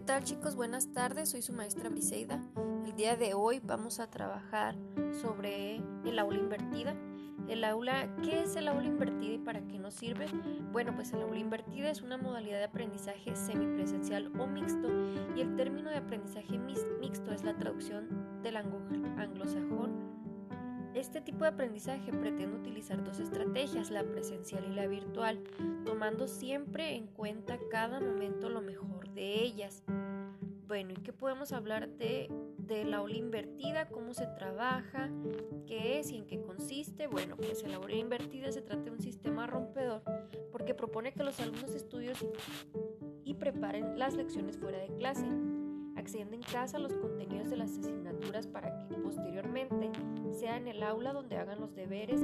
tal chicos? Buenas tardes, soy su maestra Briseida. El día de hoy vamos a trabajar sobre el aula invertida. El aula, ¿qué es el aula invertida y para qué nos sirve? Bueno, pues el aula invertida es una modalidad de aprendizaje semipresencial o mixto y el término de aprendizaje mixto es la traducción del anglosajón este tipo de aprendizaje pretende utilizar dos estrategias, la presencial y la virtual, tomando siempre en cuenta cada momento lo mejor ellas. Bueno, ¿y qué podemos hablar de, de la aula invertida? ¿Cómo se trabaja? ¿Qué es y en qué consiste? Bueno, pues la aula invertida se trata de un sistema rompedor porque propone que los alumnos estudien y preparen las lecciones fuera de clase accediendo en casa a los contenidos de las asignaturas para que posteriormente sea en el aula donde hagan los deberes.